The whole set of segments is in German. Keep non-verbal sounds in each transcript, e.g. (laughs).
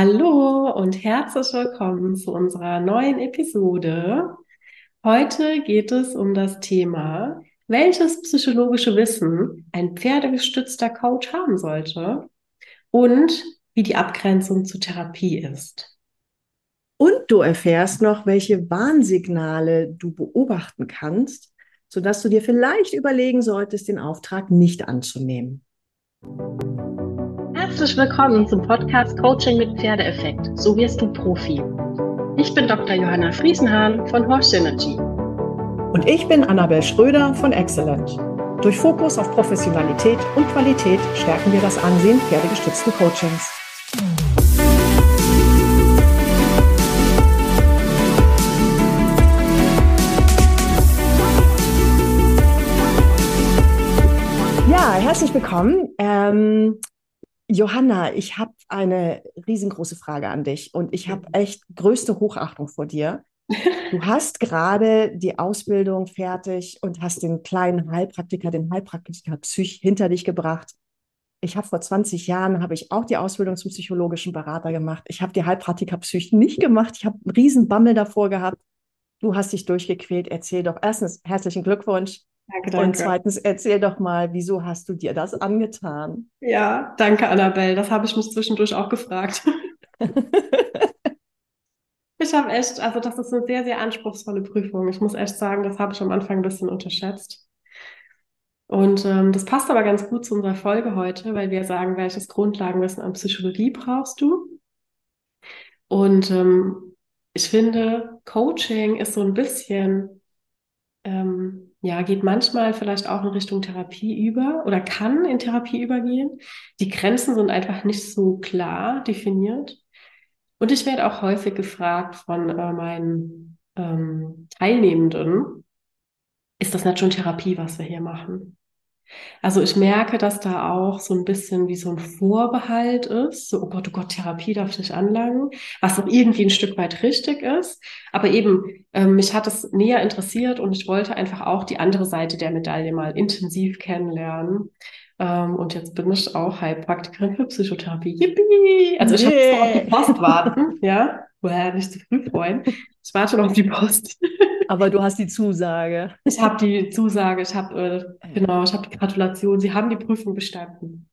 Hallo und herzlich willkommen zu unserer neuen Episode. Heute geht es um das Thema, welches psychologische Wissen ein pferdegestützter Coach haben sollte und wie die Abgrenzung zur Therapie ist. Und du erfährst noch, welche Warnsignale du beobachten kannst, sodass du dir vielleicht überlegen solltest, den Auftrag nicht anzunehmen. Herzlich willkommen zum Podcast Coaching mit Pferdeeffekt. So wirst du Profi. Ich bin Dr. Johanna Friesenhahn von Horse Synergy. Und ich bin Annabel Schröder von Excellent. Durch Fokus auf Professionalität und Qualität stärken wir das Ansehen pferdegestützten Coachings. Ja, herzlich willkommen. Ähm, Johanna, ich habe eine riesengroße Frage an dich und ich habe echt größte Hochachtung vor dir. Du (laughs) hast gerade die Ausbildung fertig und hast den kleinen Heilpraktiker, den Heilpraktiker Psych hinter dich gebracht. Ich habe vor 20 Jahren habe ich auch die Ausbildung zum psychologischen Berater gemacht. Ich habe die Heilpraktiker Psych nicht gemacht. Ich habe einen riesen Bammel davor gehabt. Du hast dich durchgequält. Erzähl doch erstens herzlichen Glückwunsch. Danke, danke. Und zweitens, erzähl doch mal, wieso hast du dir das angetan? Ja, danke, Annabelle. Das habe ich mich zwischendurch auch gefragt. (laughs) ich habe echt, also das ist eine sehr, sehr anspruchsvolle Prüfung. Ich muss echt sagen, das habe ich am Anfang ein bisschen unterschätzt. Und ähm, das passt aber ganz gut zu unserer Folge heute, weil wir sagen, welches Grundlagenwissen an Psychologie brauchst du? Und ähm, ich finde, Coaching ist so ein bisschen ähm, ja, geht manchmal vielleicht auch in Richtung Therapie über oder kann in Therapie übergehen. Die Grenzen sind einfach nicht so klar definiert. Und ich werde auch häufig gefragt von äh, meinen ähm, Teilnehmenden, ist das nicht schon Therapie, was wir hier machen? Also ich merke, dass da auch so ein bisschen wie so ein Vorbehalt ist, so, oh Gott, oh Gott, Therapie darf ich nicht anlangen, was auch irgendwie ein Stück weit richtig ist. Aber eben, ähm, mich hat es näher interessiert und ich wollte einfach auch die andere Seite der Medaille mal intensiv kennenlernen. Ähm, und jetzt bin ich auch Heilpraktikerin für Psychotherapie. Yippie! Also ich yeah. muss auf die Post warten, ja. Woher nicht zu früh freuen. Ich warte noch auf die Post. (laughs) Aber du hast die Zusage. Ich habe die Zusage, ich habe äh, genau, ich habe die Gratulation. Sie haben die Prüfung bestanden.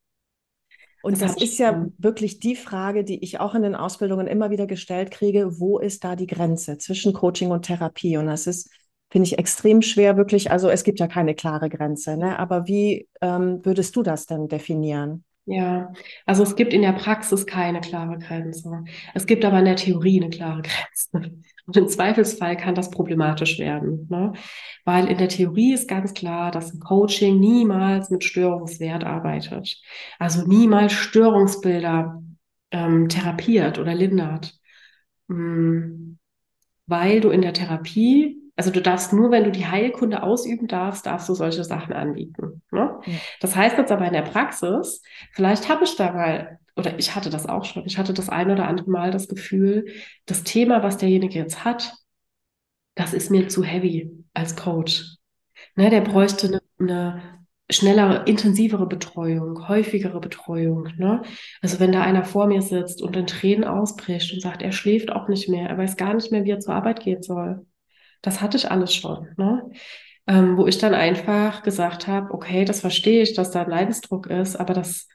Und das, das ist ja wirklich die Frage, die ich auch in den Ausbildungen immer wieder gestellt kriege, wo ist da die Grenze zwischen Coaching und Therapie? Und das ist, finde ich, extrem schwer, wirklich, also es gibt ja keine klare Grenze, ne? aber wie ähm, würdest du das denn definieren? Ja, also es gibt in der Praxis keine klare Grenze. Es gibt aber in der Theorie eine klare Grenze. (laughs) Und im Zweifelsfall kann das problematisch werden, ne? weil in der Theorie ist ganz klar, dass ein Coaching niemals mit Störungswert arbeitet. Also niemals Störungsbilder ähm, therapiert oder lindert. Mhm. Weil du in der Therapie also du darfst nur, wenn du die Heilkunde ausüben darfst, darfst du solche Sachen anbieten. Ne? Ja. Das heißt jetzt aber in der Praxis, vielleicht habe ich da mal, oder ich hatte das auch schon, ich hatte das ein oder andere Mal das Gefühl, das Thema, was derjenige jetzt hat, das ist mir zu heavy als Coach. Ne, der bräuchte eine, eine schnellere, intensivere Betreuung, häufigere Betreuung. Ne? Also wenn da einer vor mir sitzt und in Tränen ausbricht und sagt, er schläft auch nicht mehr, er weiß gar nicht mehr, wie er zur Arbeit gehen soll das hatte ich alles schon. Ne? Ähm, wo ich dann einfach gesagt habe, okay, das verstehe ich, dass da ein Leidensdruck ist, aber das,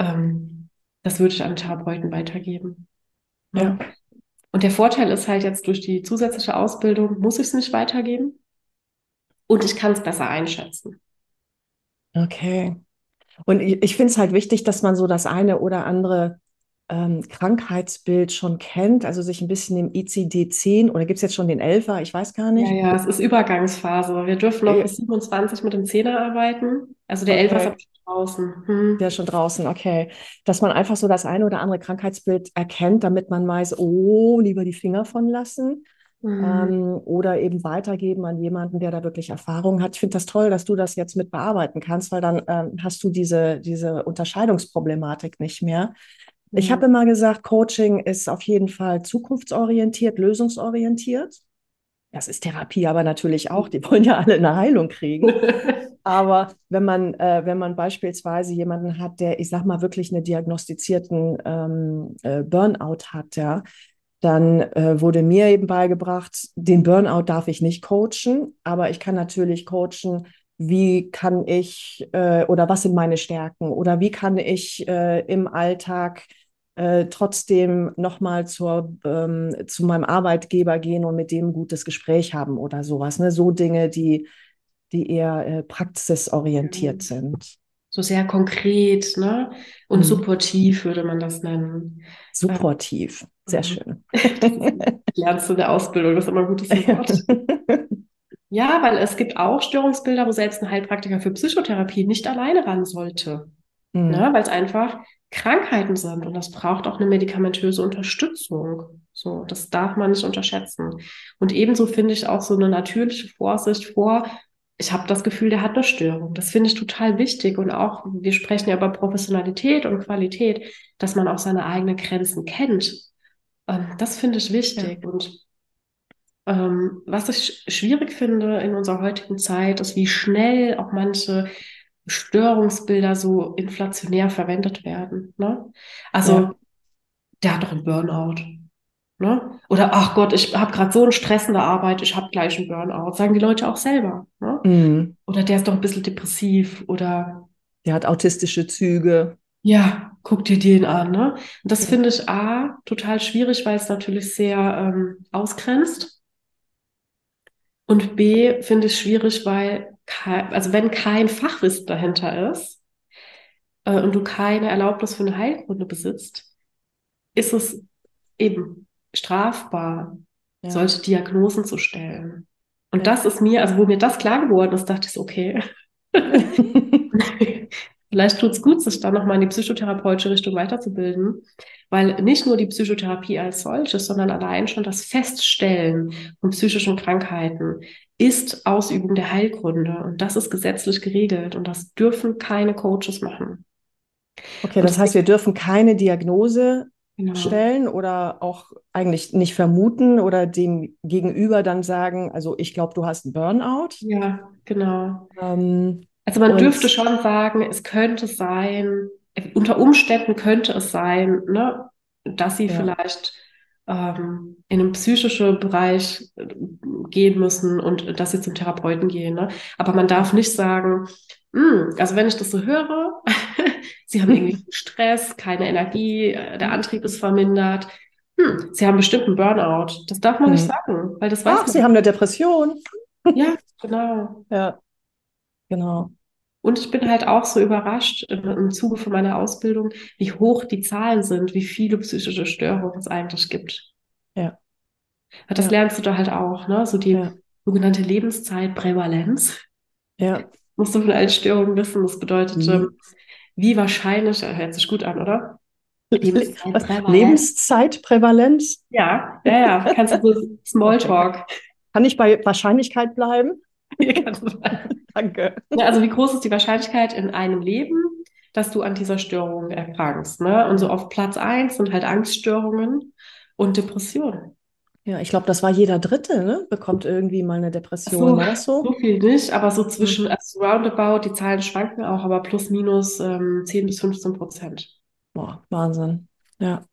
ähm, das würde ich an Therapeuten weitergeben. Ja. ja. Und der Vorteil ist halt jetzt durch die zusätzliche Ausbildung, muss ich es nicht weitergeben und ich kann es besser einschätzen. Okay. Und ich, ich finde es halt wichtig, dass man so das eine oder andere ähm, Krankheitsbild schon kennt, also sich ein bisschen im ICD-10 oder gibt es jetzt schon den 11er? Ich weiß gar nicht. Ja, ja, es ist Übergangsphase. Wir dürfen noch bis 27 mit dem 10er arbeiten. Also der okay. 11er ist schon draußen. Hm. Der ist schon draußen, okay. Dass man einfach so das eine oder andere Krankheitsbild erkennt, damit man weiß, oh, lieber die Finger von lassen. Mhm. Ähm, oder eben weitergeben an jemanden, der da wirklich Erfahrung hat. Ich finde das toll, dass du das jetzt mit bearbeiten kannst, weil dann ähm, hast du diese, diese Unterscheidungsproblematik nicht mehr. Ich habe immer gesagt, Coaching ist auf jeden Fall zukunftsorientiert, lösungsorientiert. Das ist Therapie aber natürlich auch. Die wollen ja alle eine Heilung kriegen. (laughs) Aber wenn man, äh, wenn man beispielsweise jemanden hat, der, ich sag mal, wirklich einen diagnostizierten ähm, äh, Burnout hat, ja, dann äh, wurde mir eben beigebracht, den Burnout darf ich nicht coachen, aber ich kann natürlich coachen, wie kann ich äh, oder was sind meine Stärken oder wie kann ich äh, im Alltag äh, trotzdem nochmal ähm, zu meinem Arbeitgeber gehen und mit dem ein gutes Gespräch haben oder sowas. Ne? So Dinge, die, die eher äh, praxisorientiert mhm. sind. So sehr konkret, ne? Und mhm. supportiv würde man das nennen. Supportiv, sehr mhm. schön. (laughs) lernst du in der Ausbildung, das ist immer ein gutes Wort. (laughs) ja, weil es gibt auch Störungsbilder, wo selbst ein Heilpraktiker für Psychotherapie nicht alleine ran sollte. Mhm. Ne? Weil es einfach Krankheiten sind und das braucht auch eine medikamentöse Unterstützung. So, das darf man nicht unterschätzen. Und ebenso finde ich auch so eine natürliche Vorsicht vor, ich habe das Gefühl, der hat eine Störung. Das finde ich total wichtig. Und auch, wir sprechen ja über Professionalität und Qualität, dass man auch seine eigenen Grenzen kennt. Ähm, das finde ich wichtig. Ja. Und ähm, was ich schwierig finde in unserer heutigen Zeit, ist, wie schnell auch manche Störungsbilder so inflationär verwendet werden. Ne? Also, ja. der hat doch einen Burnout. Ne? Oder, ach Gott, ich habe gerade so eine stressende Arbeit, ich habe gleich einen Burnout. Sagen die Leute auch selber. Ne? Mhm. Oder der ist doch ein bisschen depressiv oder. Der hat autistische Züge. Ja, guck dir den an. Ne? Und das finde ich A, total schwierig, weil es natürlich sehr ähm, ausgrenzt. Und B, finde ich schwierig, weil kein, also wenn kein Fachwissen dahinter ist äh, und du keine Erlaubnis für eine Heilkunde besitzt, ist es eben strafbar, ja. solche Diagnosen zu stellen. Und ja. das ist mir, also wo mir das klar geworden ist, dachte ich okay. (laughs) Vielleicht tut es gut, sich dann nochmal in die psychotherapeutische Richtung weiterzubilden, weil nicht nur die Psychotherapie als solches, sondern allein schon das Feststellen von psychischen Krankheiten ist Ausübung der Heilkunde und das ist gesetzlich geregelt und das dürfen keine Coaches machen. Okay, das, das heißt, wir dürfen keine Diagnose genau. stellen oder auch eigentlich nicht vermuten oder dem Gegenüber dann sagen, also ich glaube, du hast einen Burnout. Ja, genau. Ähm, also man dürfte schon sagen, es könnte sein, unter Umständen könnte es sein, ne, dass sie ja. vielleicht ähm, in den psychischen Bereich äh, gehen müssen und dass sie zum Therapeuten gehen. Ne? Aber man darf nicht sagen, hm, also wenn ich das so höre, (laughs) sie haben (laughs) irgendwie Stress, keine Energie, äh, der Antrieb ist vermindert. Hm, sie haben bestimmt einen Burnout. Das darf man hm. nicht sagen, weil das weiß Ach, man. Sie haben eine Depression. Ja, genau. (laughs) Ja, genau. Und ich bin halt auch so überrascht im, im Zuge von meiner Ausbildung, wie hoch die Zahlen sind, wie viele psychische Störungen es eigentlich gibt. Ja. Das ja. lernst du da halt auch, ne? So die ja. sogenannte Lebenszeitprävalenz. Ja. Musst du von allen Störungen wissen. Das bedeutet, mhm. Ähm, wie wahrscheinlich, äh, hört sich gut an, oder? (laughs) Lebenszeitprävalenz. Lebenszeitprävalenz? Ja, ja, ja. Kannst du so (laughs) Smalltalk. Kann ich bei Wahrscheinlichkeit bleiben? (laughs) Danke. Ja, also wie groß ist die Wahrscheinlichkeit in einem Leben, dass du an dieser Störung erkrankst? Ne? Und so auf Platz eins sind halt Angststörungen und Depressionen. Ja, ich glaube, das war jeder Dritte, ne? Bekommt irgendwie mal eine Depression. So, war das so? So viel nicht, aber so zwischen, also roundabout, die Zahlen schwanken auch, aber plus minus ähm, 10 bis 15 Prozent. Boah, Wahnsinn. Ja.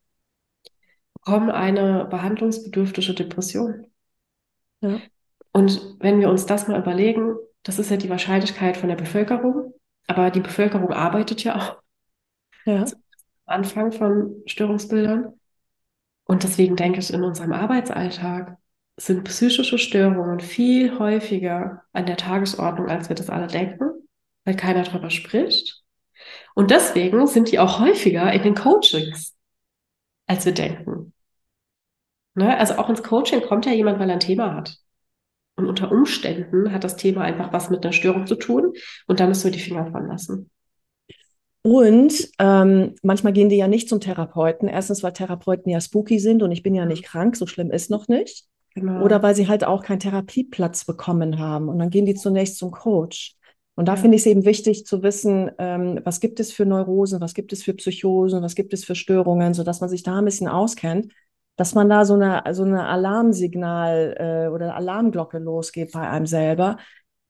Bekommen eine behandlungsbedürftige Depression. Ja. Und wenn wir uns das mal überlegen, das ist ja die Wahrscheinlichkeit von der Bevölkerung. Aber die Bevölkerung arbeitet ja auch. Ja. (laughs) Also Anfang von Störungsbildern. Und deswegen denke ich, in unserem Arbeitsalltag sind psychische Störungen viel häufiger an der Tagesordnung, als wir das alle denken, weil keiner darüber spricht. Und deswegen sind die auch häufiger in den Coachings, als wir denken. Ne? Also auch ins Coaching kommt ja jemand, weil er ein Thema hat. Und unter Umständen hat das Thema einfach was mit einer Störung zu tun und da müssen wir die Finger von lassen. Und ähm, manchmal gehen die ja nicht zum Therapeuten. Erstens, weil Therapeuten ja spooky sind und ich bin ja nicht krank, so schlimm ist noch nicht. Genau. Oder weil sie halt auch keinen Therapieplatz bekommen haben. Und dann gehen die zunächst zum Coach. Und da ja. finde ich es eben wichtig zu wissen, ähm, was gibt es für Neurosen, was gibt es für Psychosen, was gibt es für Störungen, sodass man sich da ein bisschen auskennt dass man da so eine, so eine Alarmsignal äh, oder Alarmglocke losgeht bei einem selber.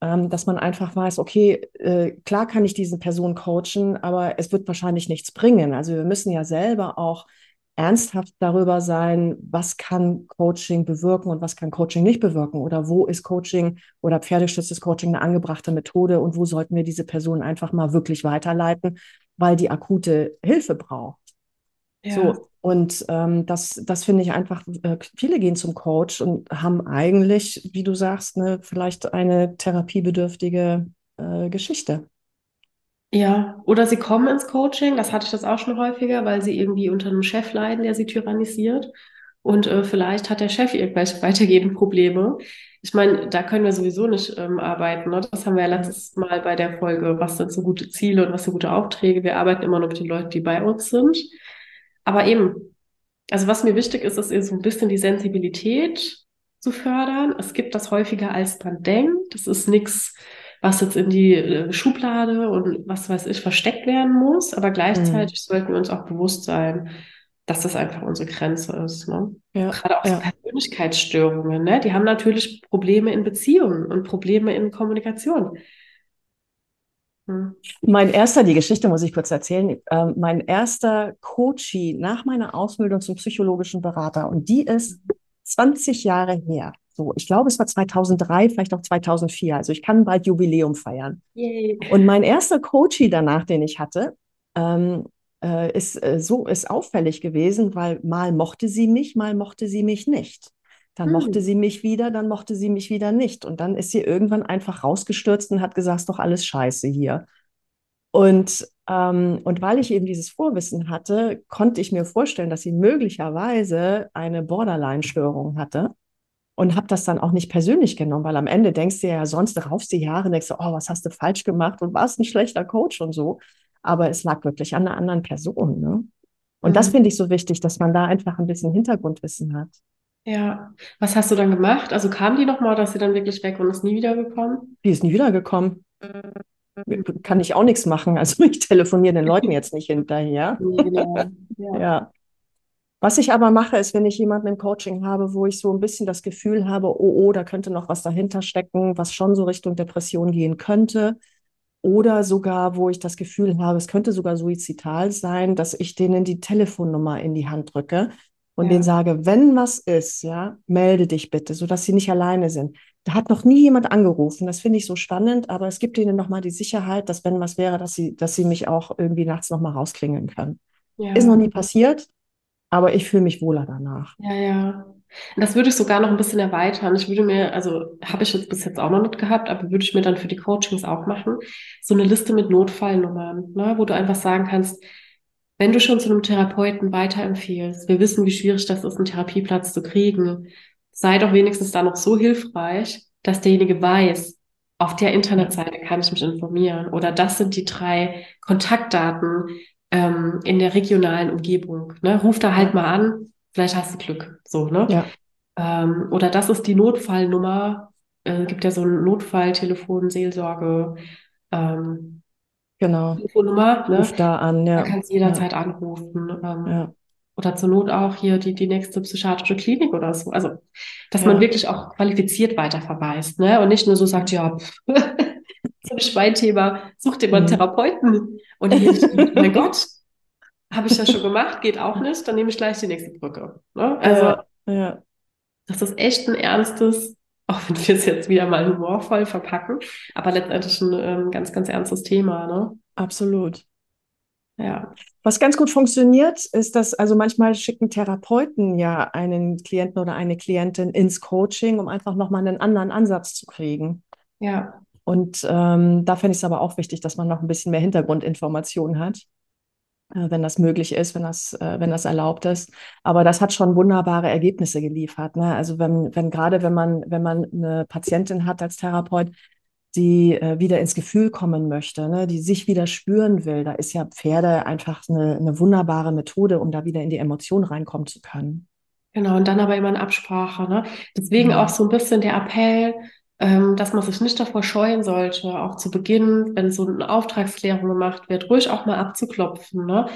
ähm, dass man einfach weiß, okay, äh, klar kann ich diese Person coachen, aber es wird wahrscheinlich nichts bringen. Also wir müssen ja selber auch ernsthaft darüber sein, was kann Coaching bewirken und was kann Coaching nicht bewirken oder wo ist Coaching oder pferdestütztes Coaching eine angebrachte Methode und wo sollten wir diese Person einfach mal wirklich weiterleiten, weil die akute Hilfe braucht. Ja. So, und ähm, das, das finde ich einfach, äh, viele gehen zum Coach und haben eigentlich, wie du sagst, ne, vielleicht eine therapiebedürftige äh, Geschichte. Ja, oder sie kommen ins Coaching, das hatte ich das auch schon häufiger, weil sie irgendwie unter einem Chef leiden, der sie tyrannisiert. Und äh, vielleicht hat der Chef irgendwelche (laughs) weitergehenden Probleme. Ich meine, da können wir sowieso nicht ähm, arbeiten. Ne? Das haben wir ja letztes Mal bei der Folge, was sind so gute Ziele und was sind gute Aufträge. Wir arbeiten immer nur mit den Leuten, die bei uns sind. Aber eben, also was mir wichtig ist, ist so ein bisschen die Sensibilität zu fördern. Es gibt das häufiger, als man denkt. Das ist nichts was jetzt in die äh, Schublade und was weiß ich versteckt werden muss. Aber gleichzeitig mhm. sollten wir uns auch bewusst sein, dass das einfach unsere Grenze ist. Ne? Ja, Gerade auch ja. so Persönlichkeitsstörungen, ne? die haben natürlich Probleme in Beziehungen und Probleme in Kommunikation. Hm. Mein erster, die Geschichte muss ich kurz erzählen, äh, mein erster Coachie nach meiner Ausbildung zum psychologischen Berater und die ist 20 Jahre her. So, ich glaube, es war 2003, vielleicht auch 2004. Also ich kann bald Jubiläum feiern. Yay. Und mein erster Coachie danach, den ich hatte, ähm, äh, ist äh, so ist auffällig gewesen, weil mal mochte sie mich, mal mochte sie mich nicht. Dann hm. mochte sie mich wieder, dann mochte sie mich wieder nicht. Und dann ist sie irgendwann einfach rausgestürzt und hat gesagt, ist doch alles scheiße hier. Und, ähm, und weil ich eben dieses Vorwissen hatte, konnte ich mir vorstellen, dass sie möglicherweise eine Borderline-Störung hatte und habe das dann auch nicht persönlich genommen, weil am Ende denkst du ja sonst, raufst die Jahre und denkst du, oh, was hast du falsch gemacht und warst ein schlechter Coach und so. Aber es lag wirklich an einer anderen Person. Ne? Und mhm. das finde ich so wichtig, dass man da einfach ein bisschen Hintergrundwissen hat. Ja, was hast du dann gemacht? Also kam die nochmal, dass sie dann wirklich weg und ist nie wiedergekommen? Die ist nie wiedergekommen. Kann ich auch nichts machen. Also (laughs) ich telefoniere den Leuten jetzt nicht hinterher. (laughs) Nee, genau. ja. ja. Was ich aber mache, ist, wenn ich jemanden im Coaching habe, wo ich so ein bisschen das Gefühl habe, oh, oh, da könnte noch was dahinter stecken, was schon so Richtung Depression gehen könnte. Oder sogar, wo ich das Gefühl habe, es könnte sogar suizidal sein, dass ich denen die Telefonnummer in die Hand drücke und ja. denen sage, wenn was ist, ja, melde dich bitte, sodass sie nicht alleine sind. Da hat noch nie jemand angerufen. Das finde ich so spannend, aber es gibt ihnen nochmal die Sicherheit, dass wenn was wäre, dass sie, dass sie mich auch irgendwie nachts nochmal rausklingeln können. Ja. Ist noch nie passiert, aber ich fühle mich wohler danach. Ja, ja. Das würde ich sogar noch ein bisschen erweitern. Ich würde mir, also habe ich jetzt bis jetzt auch noch nicht gehabt, aber würde ich mir dann für die Coachings auch machen, so eine Liste mit Notfallnummern, ne, wo du einfach sagen kannst, wenn du schon zu einem Therapeuten weiterempfiehlst, wir wissen, wie schwierig das ist, einen Therapieplatz zu kriegen, sei doch wenigstens da noch so hilfreich, dass derjenige weiß, auf der Internetseite kann ich mich informieren oder das sind die drei Kontaktdaten, ähm, in der regionalen Umgebung. Ne? Ruf da halt mal an, vielleicht hast du Glück. So, ne? Ja. Ähm, oder das ist die Notfallnummer. Äh, gibt ja so ein Notfalltelefon, Seelsorge. Ähm, genau. Telefonnummer. Ne? Ruf da an, ja. Da kannst du jederzeit ja. anrufen. Ähm, ja. Oder zur Not auch hier die, die nächste psychiatrische Klinik oder so. Also, dass ja. man wirklich auch qualifiziert weiterverweist, ne? Und nicht nur so sagt, ja, pff, (laughs) so ein Schweinthema, such dir mal einen mhm. Therapeuten. Und hier, mein Gott, habe ich ja schon gemacht, geht auch nicht, dann nehme ich gleich die nächste Brücke. Ne? Also, ja, ja. das ist echt ein ernstes, auch wenn wir es jetzt wieder mal humorvoll verpacken, aber letztendlich ein ähm, ganz, ganz ernstes Thema. Ne? Absolut. Ja. Was ganz gut funktioniert, ist, dass also manchmal schicken Therapeuten ja einen Klienten oder eine Klientin ins Coaching, um einfach nochmal einen anderen Ansatz zu kriegen. Ja. Und ähm, da fände ich es aber auch wichtig, dass man noch ein bisschen mehr Hintergrundinformationen hat, wenn das möglich ist, wenn das, äh, wenn das erlaubt ist. Aber das hat schon wunderbare Ergebnisse geliefert. Ne? Also wenn, wenn gerade wenn man, wenn man eine Patientin hat als Therapeut, die äh, wieder ins Gefühl kommen möchte, ne, die sich wieder spüren will, da ist ja Pferde einfach eine, eine wunderbare Methode, um da wieder in die Emotion reinkommen zu können. Genau, und dann aber immer in Absprache. Ne? Deswegen ja. auch so ein bisschen der Appell, dass man sich nicht davor scheuen sollte, auch zu Beginn, wenn so eine Auftragsklärung gemacht wird, ruhig auch mal abzuklopfen. Ne?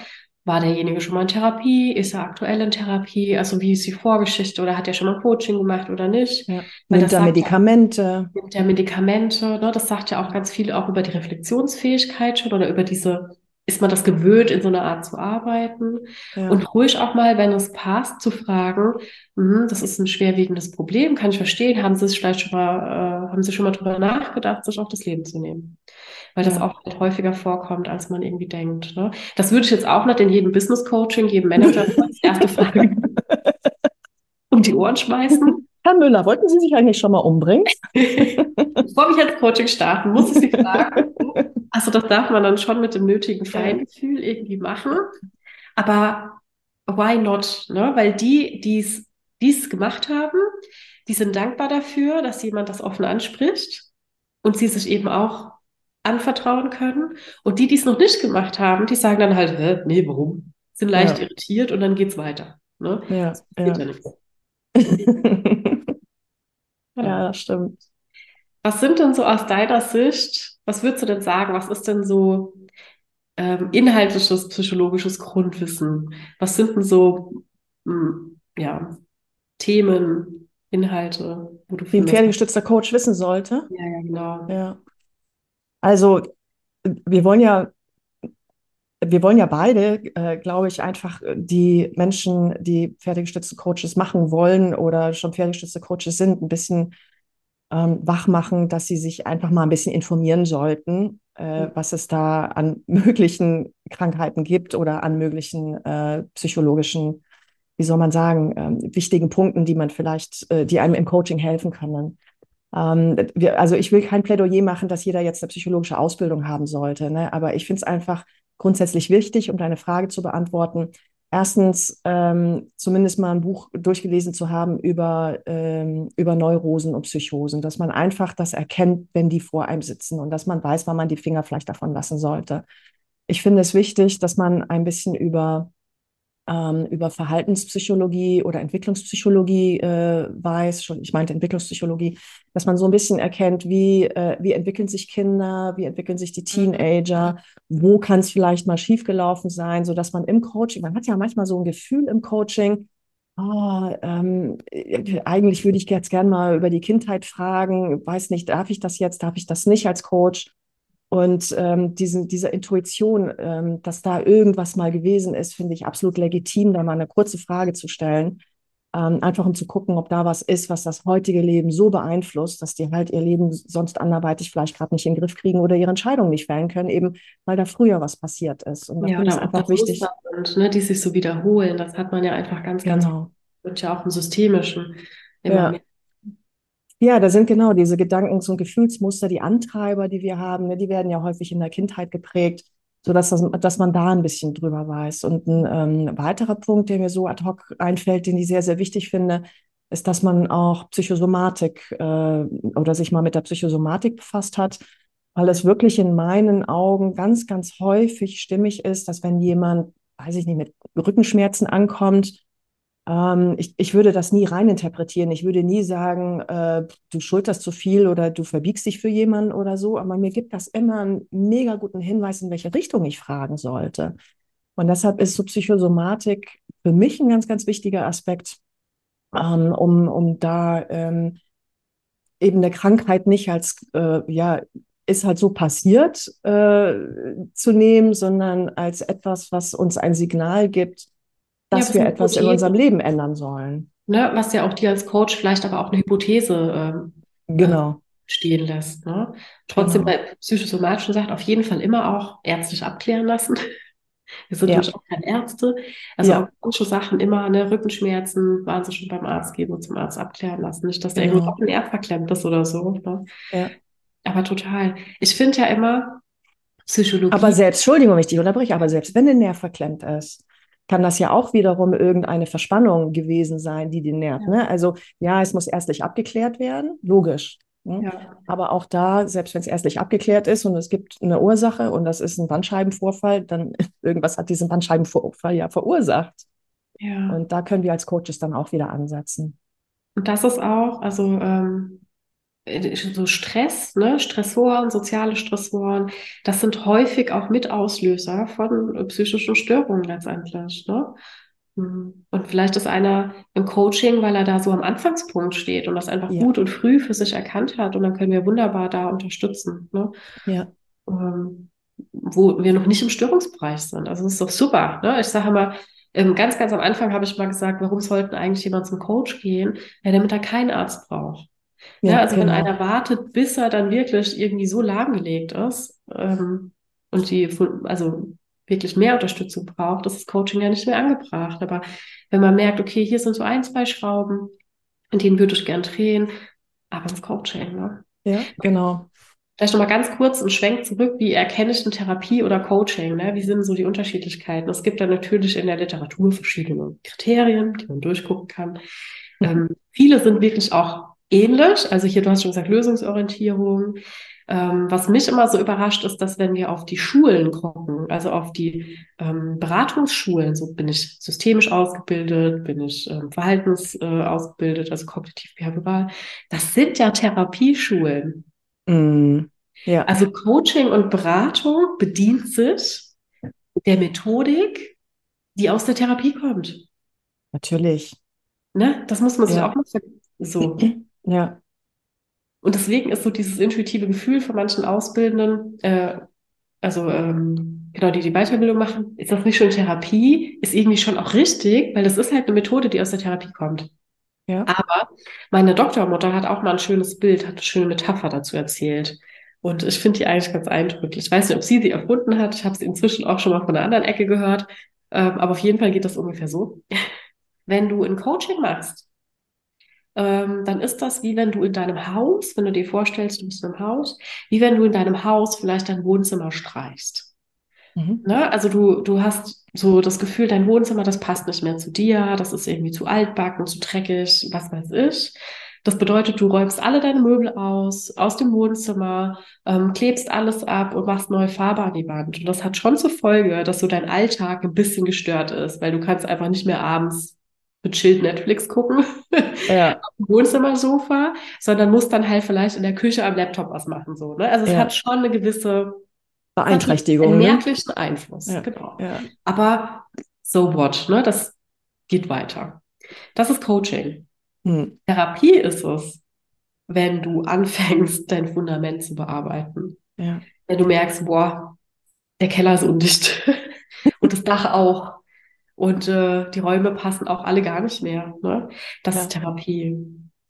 war derjenige schon mal in Therapie? Ist er aktuell in Therapie? Also wie ist die Vorgeschichte oder hat er schon mal Coaching gemacht oder nicht? Ja. Nimmt er Medikamente? Nimmt er Medikamente? Ne? Das sagt ja auch ganz viel auch über die Reflexionsfähigkeit schon oder über diese, ist man das gewöhnt, in so einer Art zu arbeiten? Ja. Und ruhig auch mal, wenn es passt, zu fragen, mh, das ist ein schwerwiegendes Problem, kann ich verstehen, haben Sie es vielleicht schon mal, äh, haben Sie schon mal drüber nachgedacht, sich auch das Leben zu nehmen? weil das auch halt häufiger vorkommt, als man irgendwie denkt. Ne? Das würde ich jetzt auch nicht in jedem Business Coaching, jedem Manager (laughs) als erste Frage (laughs) um die Ohren schmeißen. Herr Müller, wollten Sie sich eigentlich schon mal umbringen? (laughs) Bevor wir jetzt Coaching starten, muss ich Sie fragen. Also das darf man dann schon mit dem nötigen Feingefühl irgendwie machen. Aber why not? Ne? Weil die, die es gemacht haben, die sind dankbar dafür, dass jemand das offen anspricht und sie sich eben auch anvertrauen können. Und die, die es noch nicht gemacht haben, die sagen dann halt, Hä, nee, warum? Sind leicht ja. irritiert und dann geht es weiter. Ne? Ja, das ja. ja nicht. (laughs) ja, das stimmt. Was sind denn so aus deiner Sicht, was würdest du denn sagen, was ist denn so ähm, inhaltliches psychologisches Grundwissen? Was sind denn so mh, hm, ja, Themen, Inhalte, wo du Wie ein pferdegestützter Coach wissen sollte? Ja, ja, genau. Ja. Also wir wollen ja, wir wollen ja beide, äh, glaube ich, einfach die Menschen, die pferdegestützte Coaches machen wollen oder schon pferdegestützte Coaches sind, ein bisschen ähm, wach machen, dass sie sich einfach mal ein bisschen informieren sollten, äh, was es da an (laughs) möglichen Krankheiten gibt oder an möglichen äh, psychologischen, wie soll man sagen, ähm, wichtigen Punkten, die man vielleicht, äh, die einem im Coaching helfen können. Ähm, wir, also ich will kein Plädoyer machen, dass jeder jetzt eine psychologische Ausbildung haben sollte, ne? aber ich finde es einfach grundsätzlich wichtig, um deine Frage zu beantworten. Erstens, ähm, zumindest mal ein Buch durchgelesen zu haben über, ähm, über Neurosen und Psychosen, dass man einfach das erkennt, wenn die vor einem sitzen und dass man weiß, wann man die Finger vielleicht davon lassen sollte. Ich finde es wichtig, dass man ein bisschen über ähm, über Verhaltenspsychologie oder Entwicklungspsychologie äh, weiß, schon, ich meinte Entwicklungspsychologie, dass man so ein bisschen erkennt, wie, äh, wie entwickeln sich Kinder, wie entwickeln sich die mhm. Teenager, wo kann es vielleicht mal schiefgelaufen sein, so dass man im Coaching, man hat ja manchmal so ein Gefühl im Coaching, Oh, ähm, eigentlich würde ich jetzt gerne mal über die Kindheit fragen. Weiß nicht, darf ich das jetzt, darf ich das nicht als Coach? Und ähm, diesen, diese Intuition, ähm, dass da irgendwas mal gewesen ist, finde ich absolut legitim, da mal eine kurze Frage zu stellen. Ähm, einfach um zu gucken, ob da was ist, was das heutige Leben so beeinflusst, dass die halt ihr Leben sonst anderweitig vielleicht gerade nicht in den Griff kriegen oder ihre Entscheidungen nicht fällen können, eben weil da früher was passiert ist. Und ja, ist einfach wichtig. Und, ne, die sich so wiederholen, das hat man ja einfach ganz, ganz, genau. wird ja auch im Systemischen immer ja. mehr ja, da sind genau diese Gedankens- und Gefühlsmuster, die Antreiber, die wir haben, ne, die werden ja häufig in der Kindheit geprägt, sodass das, dass man da ein bisschen drüber weiß. Und ein ähm, weiterer Punkt, der mir so ad hoc einfällt, den ich sehr, sehr wichtig finde, ist, dass man auch Psychosomatik äh, oder sich mal mit der Psychosomatik befasst hat, weil es wirklich in meinen Augen ganz, ganz häufig stimmig ist, dass wenn jemand, weiß ich nicht, mit Rückenschmerzen ankommt, ähm, ich, ich würde das nie reininterpretieren. Ich würde nie sagen, äh, du schulterst zu viel oder du verbiegst dich für jemanden oder so. Aber mir gibt das immer einen mega guten Hinweis, in welche Richtung ich fragen sollte. Und deshalb ist so Psychosomatik für mich ein ganz, ganz wichtiger Aspekt, ähm, um, um da ähm, eben eine Krankheit nicht als, äh, ja, ist halt so passiert äh, zu nehmen, sondern als etwas, was uns ein Signal gibt, dass ja, wir etwas Hypothese. in unserem Leben ändern sollen. Ne, was ja auch dir als Coach vielleicht aber auch eine Hypothese ähm, genau. Äh, stehen lässt. Ne? Trotzdem genau. bei psychosomatischen Sachen auf jeden Fall immer auch ärztlich abklären lassen. (laughs) Wir sind ja. natürlich auch keine Ärzte. Also ja. auch manche Sachen immer, ne, Rückenschmerzen, waren sie schon beim Arzt gehen und zum Arzt abklären lassen. Nicht, dass der genau. irgendwo ein Nerv verklemmt ist oder so. Ne? Ja. Aber total. Ich finde ja immer Psychologie. Aber selbst, Entschuldigung, wenn ich dich unterbreche, aber selbst wenn der Nerv verklemmt ist, kann das ja auch wiederum irgendeine Verspannung gewesen sein, die den nährt. Ja. Ne? Also ja, es muss erstlich abgeklärt werden, logisch. Ne? Ja. Aber auch da, selbst wenn es erstlich abgeklärt ist und es gibt eine Ursache und das ist ein Bandscheibenvorfall, dann (laughs) irgendwas hat diesen Bandscheibenvorfall ja verursacht. Ja. Und da können wir als Coaches dann auch wieder ansetzen. Und das ist auch, also ähm, äh, so Stress, ne, Stressoren, soziale Stressoren, das sind häufig auch Mitauslöser von psychischen Störungen letztendlich. Ne? Mhm. Und vielleicht ist einer im Coaching, weil er da so am Anfangspunkt steht und das einfach ja. gut und früh für sich erkannt hat und dann können wir wunderbar da unterstützen. Ne? Ja. Ähm, wo wir noch nicht im Störungsbereich sind. Also das ist doch super. Ne? Ich sage immer, ähm, ganz, ganz am Anfang habe ich mal gesagt, warum sollten eigentlich jemand zum Coach gehen, ja, damit er keinen Arzt braucht. Ja, ja also genau. wenn einer wartet, bis er dann wirklich irgendwie so lahmgelegt ist ähm, und die, also wirklich mehr Unterstützung braucht, ist das Coaching ja nicht mehr angebracht. Aber wenn man merkt, okay, hier sind so ein, zwei Schrauben, an denen würde ich gern drehen, aber das Coaching, ne? Ja, genau. Vielleicht nochmal ganz kurz einen Schwenk zurück. Wie erkenne ich eine Therapie oder Coaching? Ne? Wie sind so die Unterschiedlichkeiten? Es gibt da natürlich in der Literatur verschiedene Kriterien, die man durchgucken kann. Ähm, viele sind wirklich auch ähnlich. Also hier, du hast schon gesagt, Lösungsorientierung. Ähm, was mich immer so überrascht, ist, dass wenn wir auf die Schulen gucken, also auf die ähm, Beratungsschulen, so bin ich systemisch ausgebildet, bin ich ähm, verhaltens äh, ausgebildet, also kognitiv behavioral, das sind ja Therapieschulen. Mm, ja. Also Coaching und Beratung bedient sich der Methodik, die aus der Therapie kommt. Natürlich. Ne? Das muss man sich ja. auch mal so. (laughs) Ja. Und deswegen ist so dieses intuitive Gefühl von manchen Ausbildenden, äh, also ähm, genau, die die Weiterbildung machen, ist das nicht schon Therapie, ist irgendwie schon auch richtig, weil das ist halt eine Methode, die aus der Therapie kommt. Ja. Aber meine Doktormutter hat auch mal ein schönes Bild, hat eine schöne Metapher dazu erzählt. Und ich finde die eigentlich ganz eindrücklich. Ich weiß nicht, ob sie sie erfunden hat. Ich habe sie inzwischen auch schon mal von einer anderen Ecke gehört. Ähm, aber auf jeden Fall geht das ungefähr so. (laughs) Wenn du ein Coaching machst, ähm, dann ist das wie wenn du in deinem Haus, wenn du dir vorstellst, du bist in einem Haus, wie wenn du in deinem Haus vielleicht dein Wohnzimmer streichst. Mhm. Ne? Also du, du hast so das Gefühl, dein Wohnzimmer, das passt nicht mehr zu dir, das ist irgendwie zu altbacken, zu dreckig, was weiß ich. Das bedeutet, du räumst alle deine Möbel aus, aus dem Wohnzimmer, ähm, klebst alles ab und machst neue Farbe an die Wand. Und das hat schon zur Folge, dass so dein Alltag ein bisschen gestört ist, weil du kannst einfach nicht mehr abends mit chillt Netflix gucken (laughs) ja. auf dem Wohnzimmersofa, sondern musst dann halt vielleicht in der Küche am Laptop was machen. So, ne? Also es ja. hat schon eine gewisse Beeinträchtigung. Einen ne? merklichen ne? Einfluss, ja. genau. Ja. Aber so what, ne? Das geht weiter. Das ist Coaching. Hm. Therapie ist es, wenn du anfängst, (laughs) dein Fundament zu bearbeiten. Ja. Wenn du merkst, boah, der Keller ist undicht (laughs) und das Dach auch. Und äh, die Räume passen auch alle gar nicht mehr. Ne? Das ja. ist Therapie.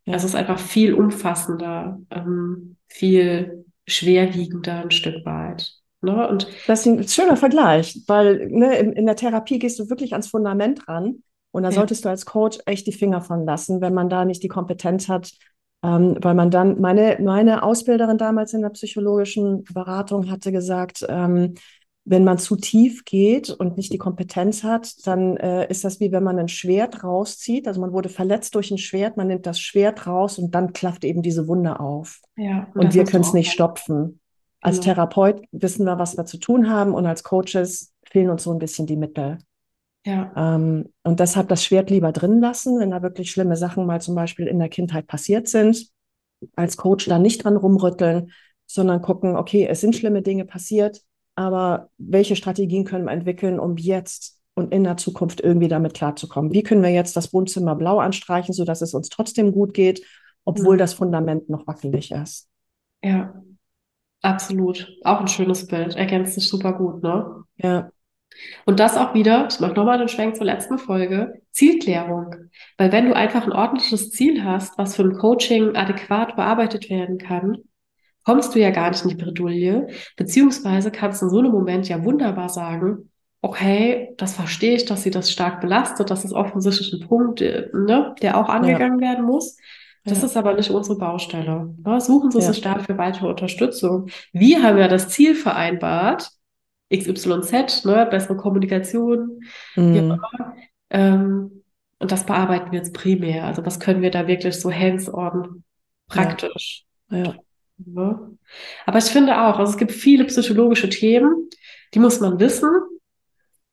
Ja. Es ist einfach viel umfassender, ähm, viel schwerwiegender ein Stück weit. Ne? Und das ist ein schöner Vergleich, weil ne, in, in der Therapie gehst du wirklich ans Fundament ran. Und da ja. solltest du als Coach echt die Finger von lassen, wenn man da nicht die Kompetenz hat, ähm, weil man dann, meine, meine Ausbilderin damals in der psychologischen Beratung hatte gesagt, ähm, wenn man zu tief geht und nicht die Kompetenz hat, dann äh, ist das wie wenn man ein Schwert rauszieht. Also man wurde verletzt durch ein Schwert, man nimmt das Schwert raus und dann klafft eben diese Wunde auf. Ja, und, und wir können es nicht stopfen. Als genau. Therapeut wissen wir, was wir zu tun haben und als Coaches fehlen uns so ein bisschen die Mittel. Ja. Ähm, und deshalb das Schwert lieber drin lassen, wenn da wirklich schlimme Sachen mal zum Beispiel in der Kindheit passiert sind. Als Coach da nicht dran rumrütteln, sondern gucken, okay, es sind schlimme Dinge passiert aber welche Strategien können wir entwickeln, um jetzt und in der Zukunft irgendwie damit klarzukommen? Wie können wir jetzt das Wohnzimmer blau anstreichen, sodass es uns trotzdem gut geht, obwohl mhm. das Fundament noch wackelig ist? Ja, absolut. Auch ein schönes Bild. Ergänzt sich super gut, ne? Ja. Und das auch wieder, ich mache nochmal den Schwenk zur letzten Folge, Zielklärung. Weil wenn du einfach ein ordentliches Ziel hast, was für ein Coaching adäquat bearbeitet werden kann, kommst du ja gar nicht in die Bredouille, beziehungsweise kannst du in so einem Moment ja wunderbar sagen, okay, das verstehe ich, dass sie das stark belastet, das ist offensichtlich ein Punkt, äh, ne, der auch angegangen ja. werden muss. Das ja. ist aber nicht unsere Baustelle. Ne? Suchen Sie ja. sich dafür weitere Unterstützung. Wir haben ja das Ziel vereinbart, XYZ, ne, bessere Kommunikation, mhm. ähm, und das bearbeiten wir jetzt primär. Also was können wir da wirklich so hands-on praktisch ja. Ne? Aber ich finde auch, also es gibt viele psychologische Themen, die muss man wissen.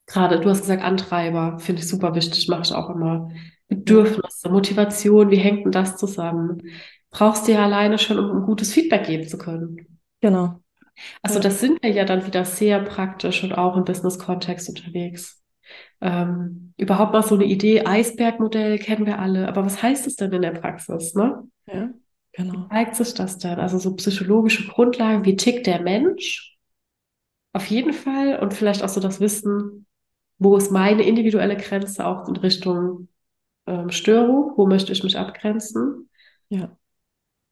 Gerade, du hast gesagt, Antreiber, finde ich super wichtig, mache ich auch immer. Bedürfnisse, Motivation, wie hängt denn das zusammen? brauchst du ja alleine schon, um ein gutes Feedback geben zu können. Genau. Also das sind wir ja dann wieder sehr praktisch und auch im Business-Kontext unterwegs. Ähm, überhaupt mal so eine Idee, Eisbergmodell kennen wir alle, aber was heißt es denn in der Praxis? Ne? Ja, genau. Wie zeigt sich das denn? Also so psychologische Grundlagen, wie tickt der Mensch? Auf jeden Fall und vielleicht auch so das Wissen, wo ist meine individuelle Grenze auch in Richtung ähm, Störung, wo möchte ich mich abgrenzen? Ja.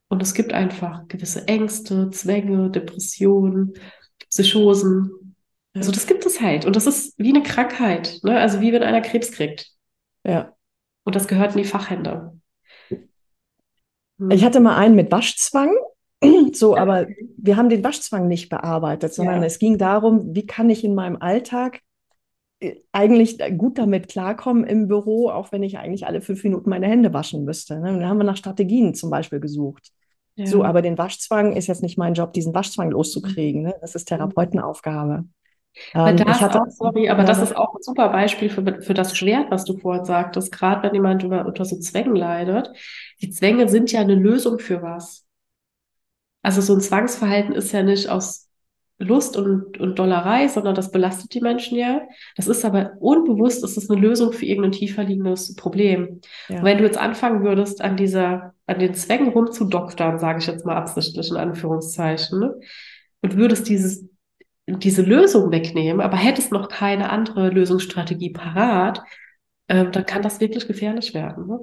Und es gibt einfach gewisse Ängste, Zwänge, Depressionen, Psychosen. Ja. Also das gibt es halt. Und das ist wie eine Krankheit. Ne? Also wie wenn einer Krebs kriegt. Ja. Und das gehört in die Fachhände. Hm. Ich hatte mal einen mit Waschzwang. (clears throat) So, aber wir haben den Waschzwang nicht bearbeitet, sondern ja. es ging darum, wie kann ich in meinem Alltag äh, eigentlich gut damit klarkommen im Büro, auch wenn ich eigentlich alle fünf Minuten meine Hände waschen müsste. Ne? Da haben wir nach Strategien zum Beispiel gesucht. Ja. So, aber den Waschzwang ist jetzt nicht mein Job, diesen Waschzwang loszukriegen. Ne? Das ist Therapeutenaufgabe. Ähm, das hatte, auch, sorry, aber ja, das ist auch ein super Beispiel für, für das Schwert, was du vorhin sagtest. Gerade wenn jemand über, unter so Zwängen leidet. Die Zwänge sind ja eine Lösung für was. Also so ein Zwangsverhalten ist ja nicht aus Lust und, und Dollerei, sondern das belastet die Menschen ja. Das ist aber unbewusst, ist es eine Lösung für irgendein tiefer liegendes Problem. Ja. wenn du jetzt anfangen würdest, an dieser, an den Zwängen rumzudoktern, sage ich jetzt mal absichtlich in Anführungszeichen, ne? und würdest dieses, diese Lösung wegnehmen, aber hättest noch keine andere Lösungsstrategie parat, äh, dann kann das wirklich gefährlich werden. Ne?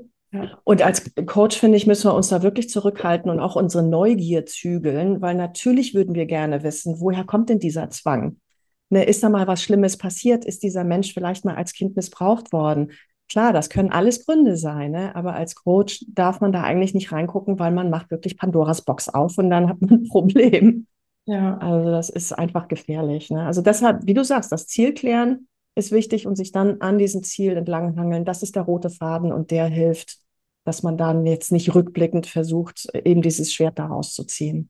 Und als Coach, finde ich, müssen wir uns da wirklich zurückhalten und auch unsere Neugier zügeln, weil natürlich würden wir gerne wissen, woher kommt denn dieser Zwang? Ne, ist da mal was Schlimmes passiert? Ist dieser Mensch vielleicht mal als Kind missbraucht worden? Klar, das können alles Gründe sein, ne? aber als Coach darf man da eigentlich nicht reingucken, weil man macht wirklich Pandoras Box auf und dann hat man ein (laughs) Problem. Ja. Also das ist einfach gefährlich. Ne? Also deshalb, wie du sagst, das Ziel klären, ist wichtig und sich dann an diesem Ziel entlanghangeln. Das ist der rote Faden und der hilft, dass man dann jetzt nicht rückblickend versucht, eben dieses Schwert daraus zu ziehen.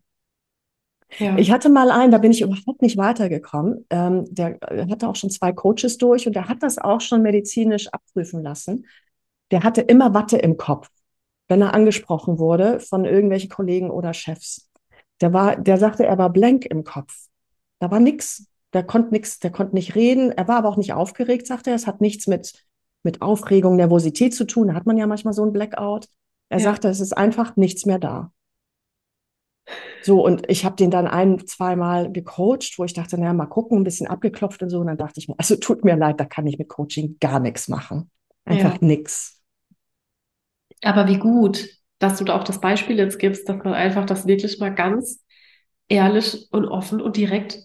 Ja. Ich hatte mal einen, da bin ich überhaupt nicht weitergekommen. Ähm, der hatte auch schon zwei Coaches durch und der hat das auch schon medizinisch abprüfen lassen. Der hatte immer Watte im Kopf, wenn er angesprochen wurde von irgendwelchen Kollegen oder Chefs. Der war, der sagte, er war blank im Kopf. Da war nichts. Der konnte nichts, der konnte nicht reden. Er war aber auch nicht aufgeregt, sagte er. Es hat nichts mit, mit Aufregung, Nervosität zu tun. Da hat man ja manchmal so ein Blackout. Er ja. sagte, es ist einfach nichts mehr da. So, und ich habe den dann ein, zweimal gecoacht, wo ich dachte, naja, mal gucken, ein bisschen abgeklopft und so. Und dann dachte ich mir, also tut mir leid, da kann ich mit Coaching gar nichts machen. Einfach ja. nichts. Aber wie gut, dass du da auch das Beispiel jetzt gibst, dass man einfach das wirklich mal ganz ehrlich und offen und direkt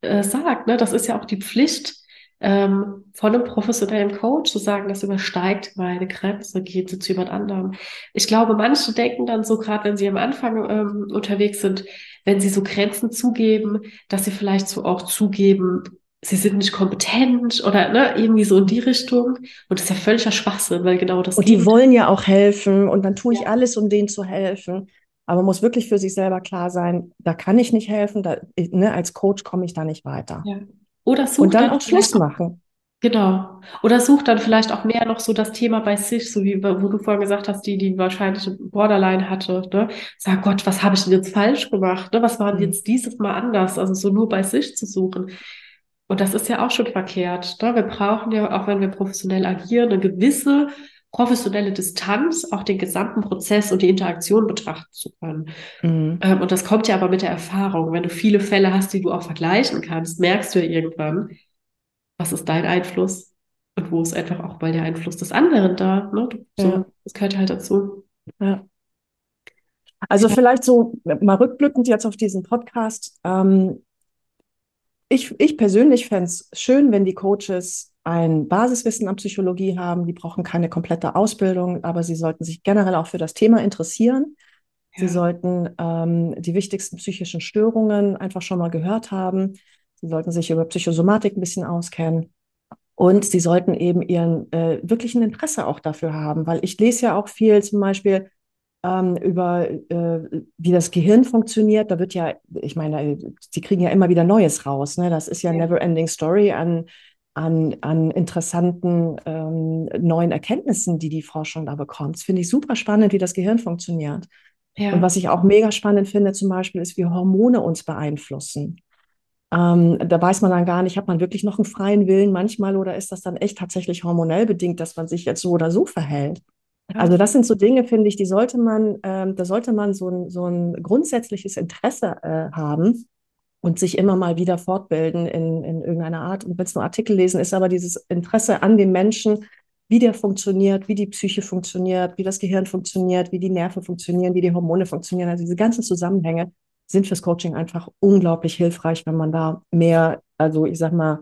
äh, sagt. Ne? Das ist ja auch die Pflicht ähm, von einem professionellen Coach zu sagen, das übersteigt meine Grenze, geht zu jemand anderem. Ich glaube, manche denken dann so, gerade wenn sie am Anfang ähm, unterwegs sind, wenn sie so Grenzen zugeben, dass sie vielleicht so auch zugeben, sie sind nicht kompetent oder ne, irgendwie so in die Richtung. Und das ist ja völliger Schwachsinn, weil genau das. Und die wollen ja auch helfen und dann tue ich ja. alles, um denen zu helfen. Aber man muss wirklich für sich selber klar sein, da kann ich nicht helfen, da, ne, als Coach komme ich da nicht weiter. Ja. Oder such Und dann, dann auch Schluss machen. Genau. Oder such dann vielleicht auch mehr noch so das Thema bei sich, so wie wo du vorhin gesagt hast, die, die wahrscheinlich Borderline hatte. Ne? Sag Gott, was habe ich denn jetzt falsch gemacht? Ne? Was war denn mhm. jetzt dieses Mal anders? Also so nur bei sich zu suchen. Und das ist ja auch schon verkehrt. Ne? Wir brauchen ja, auch wenn wir professionell agieren, eine gewisse professionelle Distanz auch den gesamten Prozess und die Interaktion betrachten zu können. Mhm. Ähm, und das kommt ja aber mit der Erfahrung. Wenn du viele Fälle hast, die du auch vergleichen kannst, merkst du ja irgendwann, was ist dein Einfluss und wo ist einfach auch mal der Einfluss des anderen da. Ne? So, ja. Das gehört halt dazu. Ja. Also vielleicht so mal rückblickend jetzt auf diesen Podcast. Ähm, ich, ich persönlich fände es schön, wenn die Coaches ein Basiswissen an Psychologie haben. Die brauchen keine komplette Ausbildung, aber sie sollten sich generell auch für das Thema interessieren. Ja. Sie sollten ähm, die wichtigsten psychischen Störungen einfach schon mal gehört haben. Sie sollten sich über Psychosomatik ein bisschen auskennen. Und sie sollten eben ihren äh, wirklichen Interesse auch dafür haben, weil ich lese ja auch viel zum Beispiel ähm, über, äh, wie das Gehirn funktioniert. Da wird ja, ich meine, sie kriegen ja immer wieder Neues raus. Ne? Das ist ja, ja. never ending story an an, an interessanten ähm, neuen Erkenntnissen, die die Forschung da bekommt. Das finde ich super spannend, wie das Gehirn funktioniert. Ja. Und was ich auch mega spannend finde, zum Beispiel, ist, wie Hormone uns beeinflussen. Ähm, da weiß man dann gar nicht, hat man wirklich noch einen freien Willen manchmal oder ist das dann echt tatsächlich hormonell bedingt, dass man sich jetzt so oder so verhält? Also das sind so Dinge, finde ich, die sollte man, ähm, da sollte man so ein, so ein grundsätzliches Interesse äh, haben und sich immer mal wieder fortbilden in, in irgendeiner Art. Und wenn es nur Artikel lesen ist, aber dieses Interesse an dem Menschen, wie der funktioniert, wie die Psyche funktioniert, wie das Gehirn funktioniert, wie die Nerven funktionieren, wie die Hormone funktionieren. Also diese ganzen Zusammenhänge sind fürs Coaching einfach unglaublich hilfreich, wenn man da mehr, also ich sag mal,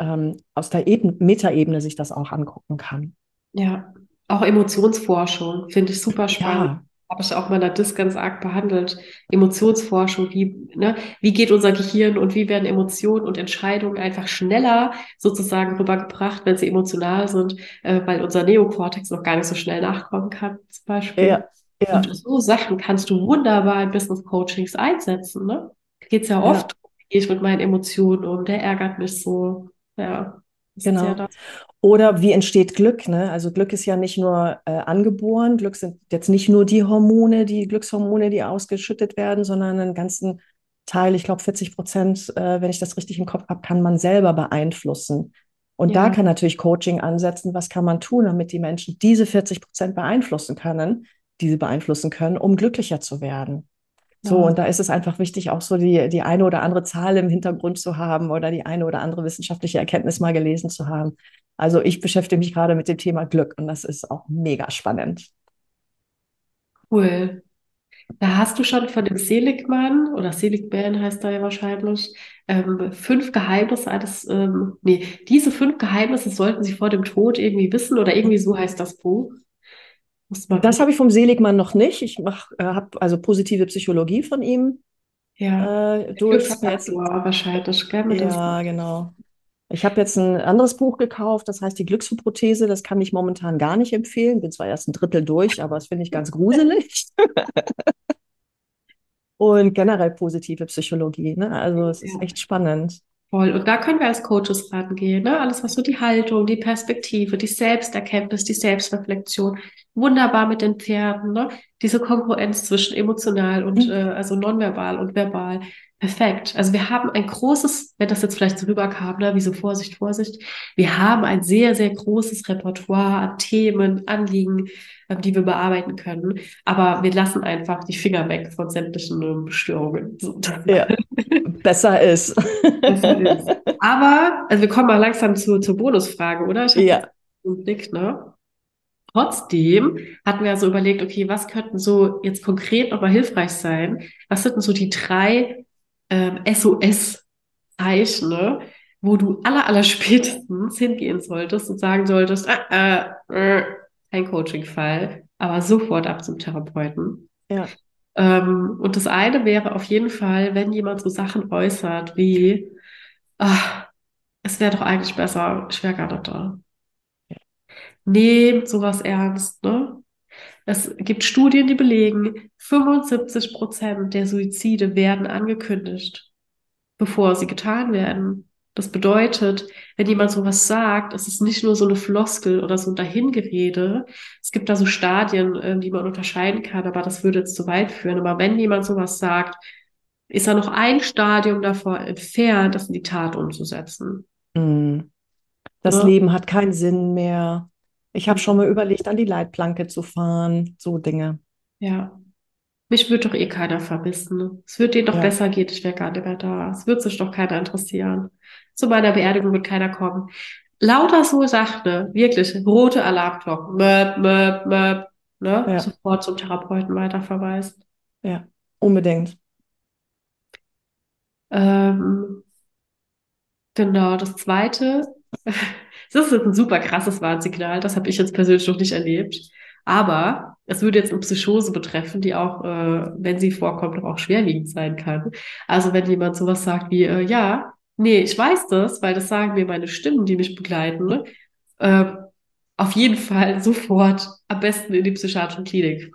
ähm, aus der Eben Metaebene sich das auch angucken kann. Ja, auch Emotionsforschung finde ich super spannend. Ja. Habe ich auch mal in der Dis ganz arg behandelt. Emotionsforschung, wie, ne, wie geht unser Gehirn und wie werden Emotionen und Entscheidungen einfach schneller sozusagen rübergebracht, wenn sie emotional sind, äh, weil unser Neokortex noch gar nicht so schnell nachkommen kann, zum Beispiel. Ja, ja. Und so Sachen kannst du wunderbar in Business Coachings einsetzen, ne? Geht's ja Ja. oft, wie gehe ich mit meinen Emotionen um, der ärgert mich so. Ja. Genau. ja das. Oder wie entsteht Glück? Ne? Also Glück ist ja nicht nur äh, angeboren, Glück sind jetzt nicht nur die Hormone, die Glückshormone, die ausgeschüttet werden, sondern einen ganzen Teil, ich glaube 40 Prozent, äh, wenn ich das richtig im Kopf habe, kann man selber beeinflussen. Und da Ja. kann natürlich Coaching ansetzen, was kann man tun, damit die Menschen diese 40 Prozent beeinflussen können, diese beeinflussen können, um glücklicher zu werden. So, und da ist es einfach wichtig, auch so die, die eine oder andere Zahl im Hintergrund zu haben oder die eine oder andere wissenschaftliche Erkenntnis mal gelesen zu haben. Also ich beschäftige mich gerade mit dem Thema Glück und das ist auch mega spannend. Cool. Da hast du schon von dem Seligman oder Seligman heißt er ja wahrscheinlich, ähm, fünf Geheimnisse eines, ähm, nee, diese fünf Geheimnisse sollten Sie vor dem Tod irgendwie wissen oder irgendwie so heißt das Buch. Das habe ich vom Seligmann noch nicht. Ich mach, äh, habe also positive Psychologie von ihm ja, äh, jetzt, Glücksfaktor wahrscheinlich, gell, ja, genau. Ich habe jetzt ein anderes Buch gekauft, das heißt die Glückshypothese. Das kann ich momentan gar nicht empfehlen. Bin zwar erst ein Drittel durch, aber das finde ich ganz gruselig. (laughs) Und generell positive Psychologie. Ne? Also es ist Ja. echt spannend. Voll. Und da können wir als Coaches rangehen, ne? Alles, was so die Haltung, die Perspektive, die Selbsterkenntnis, die Selbstreflexion, wunderbar mit den Pferden, ne? Diese Kongruenz zwischen emotional und Mhm. äh, also nonverbal und verbal. Perfekt. Also wir haben ein großes, wenn das jetzt vielleicht so rüberkam, ne, wie so Vorsicht, Vorsicht, wir haben ein sehr, sehr großes Repertoire an Themen, Anliegen, die wir bearbeiten können. Aber wir lassen einfach die Finger weg von sämtlichen ähm, Störungen. Ja, besser ist. Besser ist. Aber, also wir kommen mal langsam zu, zur Bonusfrage, oder? Ich Ja. einen Blick, ne? Trotzdem hatten wir also überlegt, okay, was könnten so jetzt konkret nochmal hilfreich sein? Was sind denn so die drei ähm, SOS-Zeichen, ne? wo du aller, aller (laughs) spätestens hingehen solltest und sagen solltest, ah, äh, äh, kein Coaching-Fall, aber sofort ab zum Therapeuten. Ja. Ähm, und das eine wäre auf jeden Fall, wenn jemand so Sachen äußert wie, ah, es wäre doch eigentlich besser, ich wäre gar nicht da. Nehmt sowas ernst, ne? Es gibt Studien, die belegen, 75 Prozent der Suizide werden angekündigt, bevor sie getan werden. Das bedeutet, wenn jemand sowas sagt, es ist nicht nur so eine Floskel oder so ein Dahingerede. Es gibt da so Stadien, äh, die man unterscheiden kann, aber das würde jetzt zu weit führen. Aber wenn jemand sowas sagt, ist er noch ein Stadium davor entfernt, das in die Tat umzusetzen. Mm. Das Ja. Leben hat keinen Sinn mehr. Ich habe schon mal überlegt, an die Leitplanke zu fahren. So Dinge. Ja. Mich wird doch eh keiner vermissen. Es wird denen doch Ja. besser gehen, ich wäre gar nicht mehr da. Es wird sich doch keiner interessieren. Zu meiner Beerdigung wird keiner kommen. Lauter so Sachen, ne? Wirklich, rote Alarmglocken. Möp, möp, möp, ne? Ja. Sofort zum Therapeuten weiterverweisen. Ja, unbedingt. Ähm, genau, das zweite, (laughs) das ist ein super krasses Warnsignal, das habe ich jetzt persönlich noch nicht erlebt. Aber es würde jetzt eine Psychose betreffen, die auch, äh, wenn sie vorkommt, auch schwerwiegend sein kann. Also wenn jemand sowas sagt wie, äh, ja, nee, ich weiß das, weil das sagen mir meine Stimmen, die mich begleiten, ne? Äh, auf jeden Fall (laughs) sofort am besten in die psychiatrische Klinik.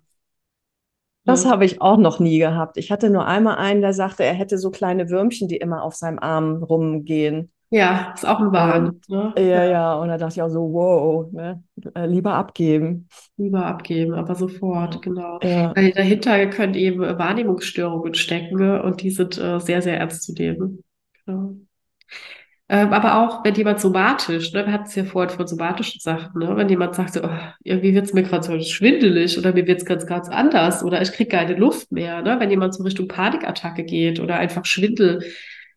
Das habe ich auch noch nie gehabt. Ich hatte nur einmal einen, der sagte, er hätte so kleine Würmchen, die immer auf seinem Arm rumgehen. Ja, ist auch ein Wahn. Ne? Ja, ja. Und da dachte ich auch so, wow, ne? Äh, lieber abgeben. Lieber abgeben, aber sofort, genau. Ja, Weil dahinter können eben Wahrnehmungsstörungen stecken, ne? Und die sind äh, sehr, sehr ernst zu nehmen. Genau. Ähm, aber auch, wenn jemand somatisch, ne, wir hatten es ja vorhin von somatischen Sachen, ne, wenn jemand sagt, so, oh, irgendwie wird es mir gerade so schwindelig oder mir wird es ganz, ganz anders oder ich kriege keine Luft mehr, ne, wenn jemand so Richtung Panikattacke geht oder einfach Schwindel.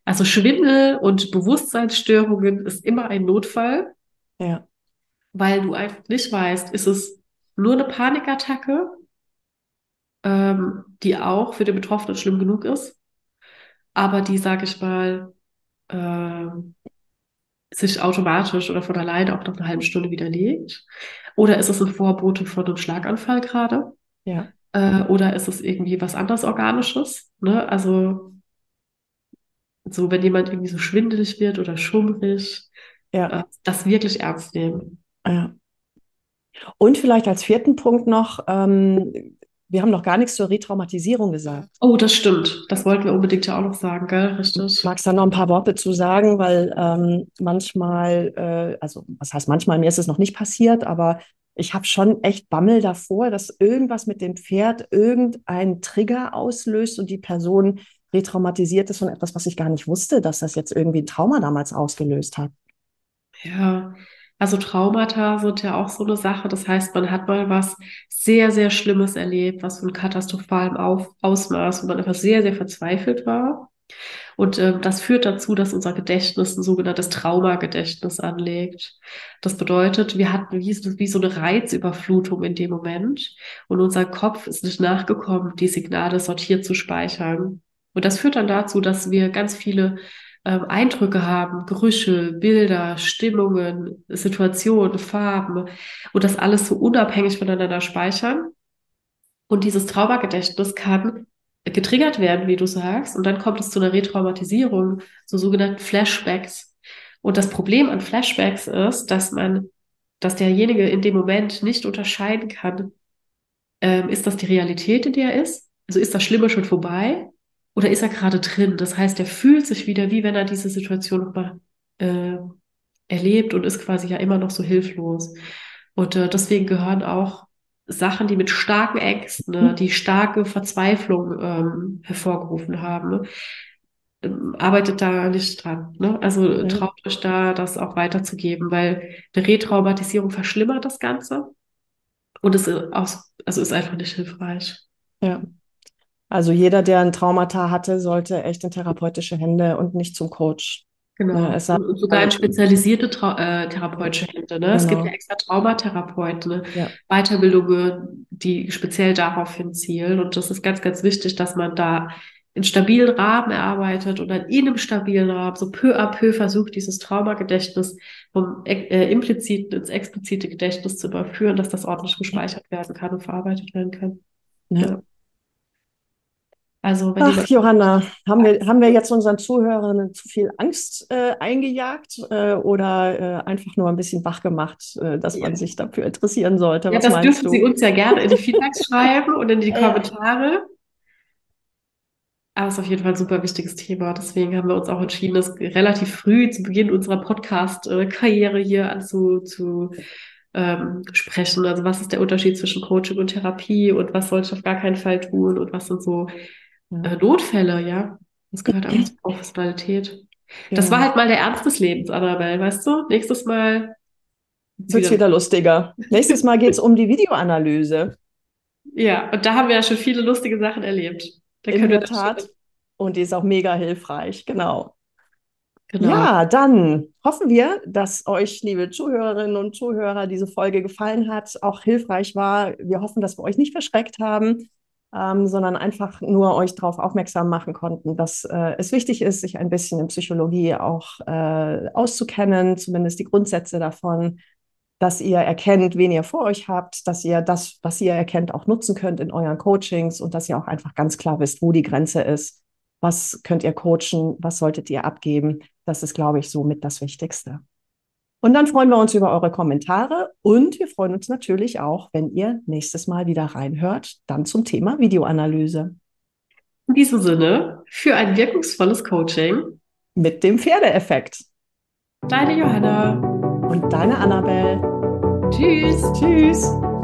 Also Schwindel und Bewusstseinsstörungen ist immer ein Notfall, ja, weil du einfach nicht weißt, ist es nur eine Panikattacke, ähm, die auch für den Betroffenen schlimm genug ist, aber die, sage ich mal, ähm, sich automatisch oder von alleine auch nach einer halben Stunde widerlegt? Oder ist es ein Vorbote von einem Schlaganfall gerade? ja, Äh, oder ist es irgendwie was anderes Organisches? Ne? Also so, wenn jemand irgendwie so schwindelig wird oder schummrig, ja, äh, das wirklich ernst nehmen. ja. Und vielleicht als vierten Punkt noch, ähm, wir haben noch gar nichts zur Retraumatisierung gesagt. Oh, das stimmt. Das wollten wir unbedingt ja auch noch sagen, gell? Richtig. Magst du da noch ein paar Worte zu sagen? Weil ähm, manchmal, äh, also was heißt manchmal, mir ist es noch nicht passiert, aber ich habe schon echt Bammel davor, dass irgendwas mit dem Pferd irgendeinen Trigger auslöst und die Person retraumatisiert ist von etwas, was ich gar nicht wusste, dass das jetzt irgendwie ein Trauma damals ausgelöst hat. Ja, also Traumata sind ja auch so eine Sache. Das heißt, man hat mal was sehr, sehr Schlimmes erlebt, was von katastrophalem Auf Ausmaß, wo man einfach sehr, sehr verzweifelt war. Und ähm, das führt dazu, dass unser Gedächtnis ein sogenanntes Traumagedächtnis anlegt. Das bedeutet, wir hatten wie, wie so eine Reizüberflutung in dem Moment und unser Kopf ist nicht nachgekommen, die Signale sortiert zu speichern. Und das führt dann dazu, dass wir ganz viele ähm, Eindrücke haben, Gerüche, Bilder, Stimmungen, Situationen, Farben und das alles so unabhängig voneinander speichern. Und dieses Traumagedächtnis kann getriggert werden, wie du sagst, und dann kommt es zu einer Retraumatisierung, so sogenannten Flashbacks. Und das Problem an Flashbacks ist, dass man, dass derjenige in dem Moment nicht unterscheiden kann, ähm, ist das die Realität, in der er ist? Also ist das Schlimme schon vorbei? Oder ist er gerade drin? Das heißt, er fühlt sich wieder, wie wenn er diese Situation nochmal äh, erlebt und ist quasi ja immer noch so hilflos. Und äh, deswegen gehören auch Sachen, die mit starken Ängsten, ne, die starke Verzweiflung ähm, hervorgerufen haben, ne, ähm, arbeitet da nicht dran. Ne? Also Ja, traut euch da, das auch weiterzugeben, weil eine Retraumatisierung verschlimmert das Ganze und es ist, aus, also ist einfach nicht hilfreich. ja. Also jeder, der ein Traumata hatte, sollte echt in therapeutische Hände und nicht zum Coach. Genau. es sei, Und sogar in spezialisierte Trau äh, therapeutische Hände. Ne? Es gibt ja genau. extra Traumatherapeuten, ne? Ja, Weiterbildungen, die speziell darauf hinzielen. Und das ist ganz, ganz wichtig, dass man da einen stabilen Rahmen erarbeitet und dann in einem stabilen Rahmen so peu à peu versucht, dieses Traumagedächtnis vom äh, impliziten ins explizite Gedächtnis zu überführen, dass das ordentlich gespeichert werden kann und verarbeitet werden kann. ja. Ja. Also Ach, Johanna, haben wir, haben wir jetzt unseren Zuhörerinnen zu viel Angst äh, eingejagt äh, oder äh, einfach nur ein bisschen wach gemacht, äh, dass ja, man sich dafür interessieren sollte? ja, Was das dürfen Sie du? uns ja gerne in die Feedbacks (laughs) schreiben und in die Ja, Kommentare. Aber es ist auf jeden Fall ein super wichtiges Thema. Deswegen haben wir uns auch entschieden, das relativ früh zu Beginn unserer Podcast-Karriere hier anzu, zu ähm, sprechen. Also was ist der Unterschied zwischen Coaching und Therapie und was sollte ich auf gar keinen Fall tun und was sind so ja, äh, Notfälle, ja? Das gehört einfach zur Professionalität. Das war ja. halt mal der Ernst des Lebens, Annabelle, weißt du? Nächstes Mal ist Wird's wieder. wieder lustiger. Nächstes Mal geht es um die Videoanalyse. Ja, und da haben wir ja schon viele lustige Sachen erlebt. Da In der Tat. Und die ist auch mega hilfreich. Genau. genau. Ja, dann hoffen wir, dass euch, liebe Zuhörerinnen und Zuhörer, diese Folge gefallen hat, auch hilfreich war. Wir hoffen, dass wir euch nicht verschreckt haben, ähm, sondern einfach nur euch darauf aufmerksam machen konnten, dass äh, es wichtig ist, sich ein bisschen in Psychologie auch äh, auszukennen, zumindest die Grundsätze davon, dass ihr erkennt, wen ihr vor euch habt, dass ihr das, was ihr erkennt, auch nutzen könnt in euren Coachings und dass ihr auch einfach ganz klar wisst, wo die Grenze ist. Was könnt ihr coachen? Was solltet ihr abgeben? Das ist, glaube ich, so mit das Wichtigste. Und dann freuen wir uns über eure Kommentare und wir freuen uns natürlich auch, wenn ihr nächstes Mal wieder reinhört, dann zum Thema Videoanalyse In diesem Sinne, für ein wirkungsvolles Coaching mit dem Pferdeeffekt. Deine Johanna. Und deine Annabelle. Tschüss. Tschüss.